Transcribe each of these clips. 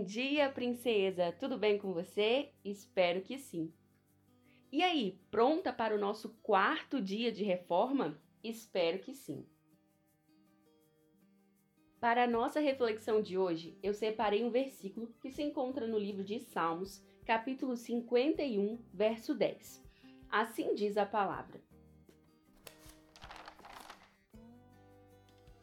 Bom dia, princesa! Tudo bem com você? Espero que sim. E aí, pronta para o nosso quarto dia de reforma? Espero que sim. Para a nossa reflexão de hoje, eu separei um versículo que se encontra no livro de Salmos, capítulo 51, verso 10. Assim diz a palavra: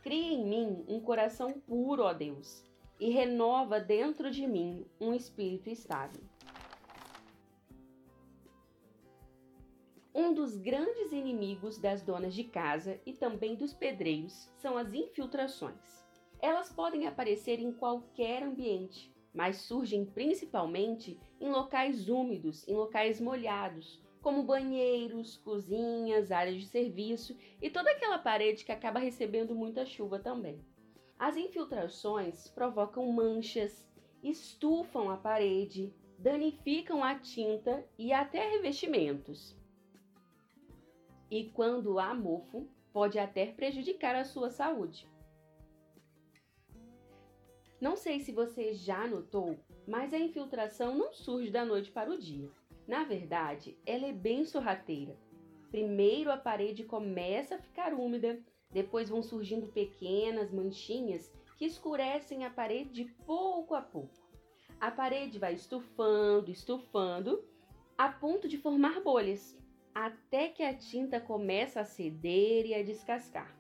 Cria em mim um coração puro, ó Deus, e renova dentro de mim um espírito estável. Um dos grandes inimigos das donas de casa e também dos pedreiros são as infiltrações. Elas podem aparecer em qualquer ambiente, mas surgem principalmente em locais úmidos, em locais molhados, como banheiros, cozinhas, áreas de serviço e toda aquela parede que acaba recebendo muita chuva também. As infiltrações provocam manchas, estufam a parede, danificam a tinta e até revestimentos. E quando há mofo, pode até prejudicar a sua saúde. Não sei se você já notou, mas a infiltração não surge da noite para o dia. Na verdade, ela é bem sorrateira. Primeiro a parede começa a ficar úmida, depois vão surgindo pequenas manchinhas que escurecem a parede de pouco a pouco. A parede vai estufando, estufando, a ponto de formar bolhas, até que a tinta começa a ceder e a descascar.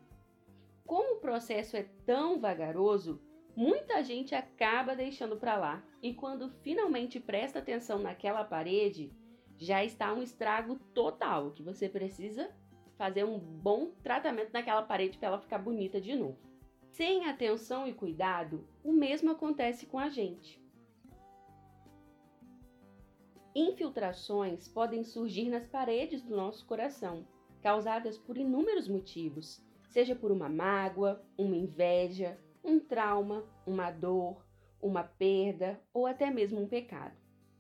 Como o processo é tão vagaroso, muita gente acaba deixando para lá e quando finalmente presta atenção naquela parede, já está um estrago total que você precisa fazer um bom tratamento naquela parede para ela ficar bonita de novo. Sem atenção e cuidado, o mesmo acontece com a gente. Infiltrações podem surgir nas paredes do nosso coração, causadas por inúmeros motivos, seja por uma mágoa, uma inveja, um trauma, uma dor, uma perda ou até mesmo um pecado.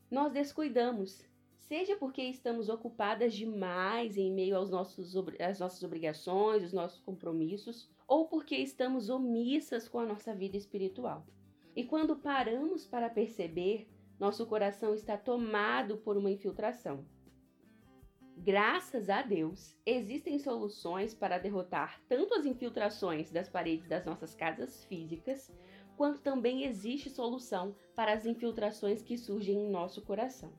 Nós descuidamos, seja porque estamos ocupadas demais em meio aos nossos, às nossas obrigações, os nossos compromissos, ou porque estamos omissas com a nossa vida espiritual. E quando paramos para perceber, nosso coração está tomado por uma infiltração. Graças a Deus, existem soluções para derrotar tanto as infiltrações das paredes das nossas casas físicas, quanto também existe solução para as infiltrações que surgem em nosso coração.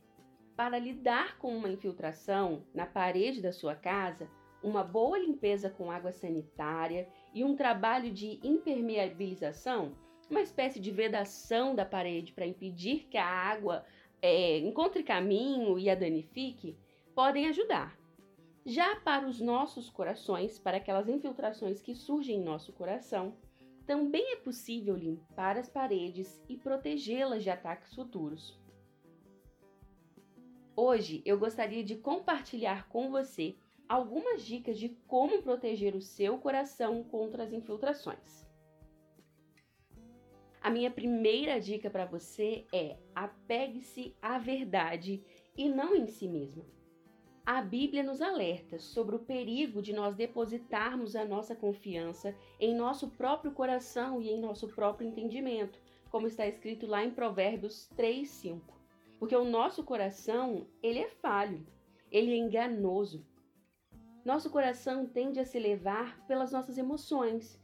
Para lidar com uma infiltração na parede da sua casa, uma boa limpeza com água sanitária e um trabalho de impermeabilização, uma espécie de vedação da parede para impedir que a água é, encontre caminho e a danifique, podem ajudar. Já para os nossos corações, para aquelas infiltrações que surgem em nosso coração, também é possível limpar as paredes e protegê-las de ataques futuros. Hoje eu gostaria de compartilhar com você algumas dicas de como proteger o seu coração contra as infiltrações. A minha primeira dica para você é apegue-se à verdade e não em si mesma. A Bíblia nos alerta sobre o perigo de nós depositarmos a nossa confiança em nosso próprio coração e em nosso próprio entendimento, como está escrito lá em Provérbios 3, 5. Porque o nosso coração, ele é falho, ele é enganoso. Nosso coração tende a se levar pelas nossas emoções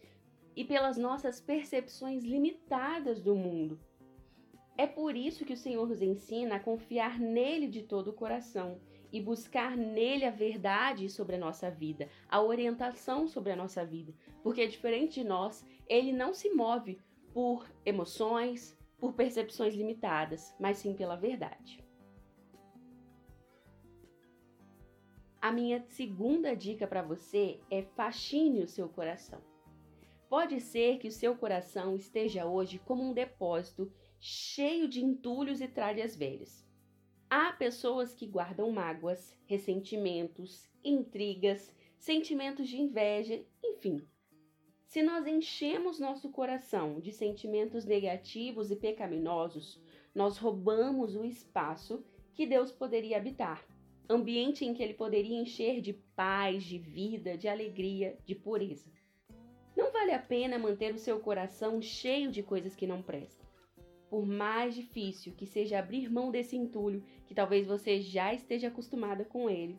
e pelas nossas percepções limitadas do mundo. É por isso que o Senhor nos ensina a confiar nele de todo o coração e buscar nele a verdade sobre a nossa vida, a orientação sobre a nossa vida, porque diferente de nós, ele não se move por emoções, por percepções limitadas, mas sim pela verdade. A minha segunda dica para você é faxine o seu coração. Pode ser que o seu coração esteja hoje como um depósito cheio de entulhos e tralhas velhas. Há pessoas que guardam mágoas, ressentimentos, intrigas, sentimentos de inveja, enfim. Se nós enchemos nosso coração de sentimentos negativos e pecaminosos, nós roubamos o espaço que Deus poderia habitar, ambiente em que ele poderia encher de paz, de vida, de alegria, de pureza. Não vale a pena manter o seu coração cheio de coisas que não prestam. por mais difícil que seja abrir mão desse entulho, que talvez você já esteja acostumada com ele,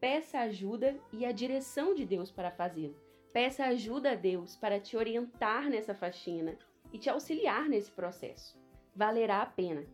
peça ajuda e a direção de Deus para fazê-lo. Peça ajuda a Deus para te orientar nessa faxina e te auxiliar nesse processo. Valerá a pena.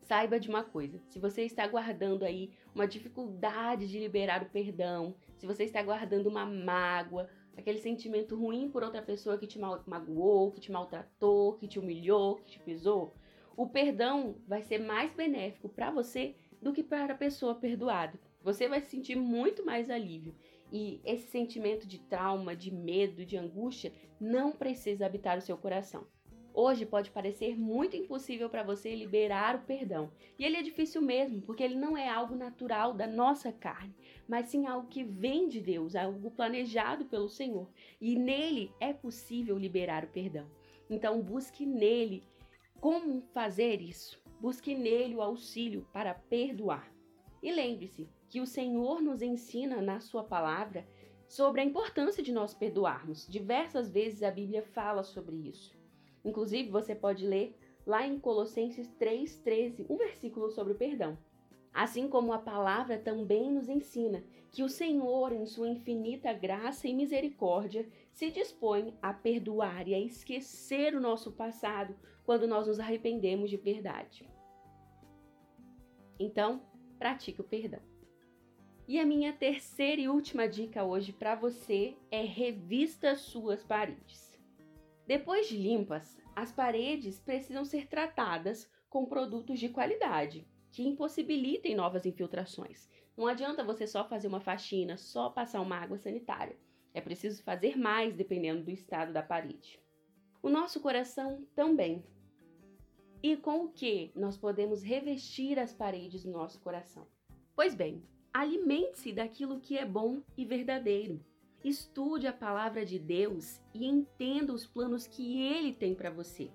Saiba de uma coisa: se você está guardando aí uma dificuldade de liberar o perdão, se você está guardando uma mágoa, aquele sentimento ruim por outra pessoa que te magoou, que te maltratou, que te humilhou, que te pisou, o perdão vai ser mais benéfico para você do que para a pessoa perdoada. Você vai sentir muito mais alívio. E esse sentimento de trauma, de medo, de angústia não precisa habitar o seu coração. Hoje pode parecer muito impossível para você liberar o perdão. E ele é difícil mesmo, porque ele não é algo natural da nossa carne, mas sim algo que vem de Deus, algo planejado pelo Senhor. E nele é possível liberar o perdão. Então busque nele como fazer isso. Busque nele o auxílio para perdoar. E lembre-se que o Senhor nos ensina na sua palavra sobre a importância de nós perdoarmos. Diversas vezes a Bíblia fala sobre isso. Inclusive, você pode ler lá em Colossenses 3,13, um versículo sobre o perdão. Assim como a palavra também nos ensina que o Senhor, em sua infinita graça e misericórdia, se dispõe a perdoar e a esquecer o nosso passado quando nós nos arrependemos de verdade. Então, pratique o perdão. E a minha terceira e última dica hoje para você é revista suas paredes. Depois de limpas, as paredes precisam ser tratadas com produtos de qualidade, que impossibilitem novas infiltrações. Não adianta você só fazer uma faxina, só passar uma água sanitária. É preciso fazer mais dependendo do estado da parede. O nosso coração também. E com o que nós podemos revestir as paredes do nosso coração? Pois bem, alimente-se daquilo que é bom e verdadeiro. Estude a palavra de Deus e entenda os planos que ele tem para você.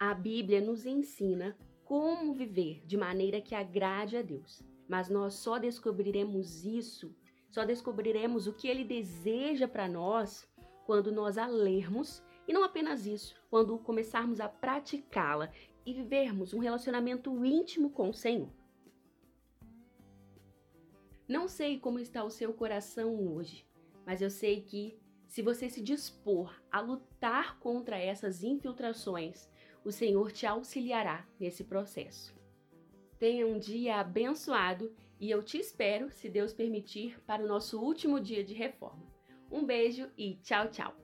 A Bíblia nos ensina como viver de maneira que agrade a Deus, mas nós só descobriremos isso, só descobriremos o que ele deseja para nós quando nós a lermos e não apenas isso, quando começarmos a praticá-la e vivermos um relacionamento íntimo com o Senhor. Não sei como está o seu coração hoje, mas eu sei que se você se dispor a lutar contra essas infiltrações, o Senhor te auxiliará nesse processo. Tenha um dia abençoado e eu te espero, se Deus permitir, para o nosso último dia de reforma. Um beijo e tchau, tchau!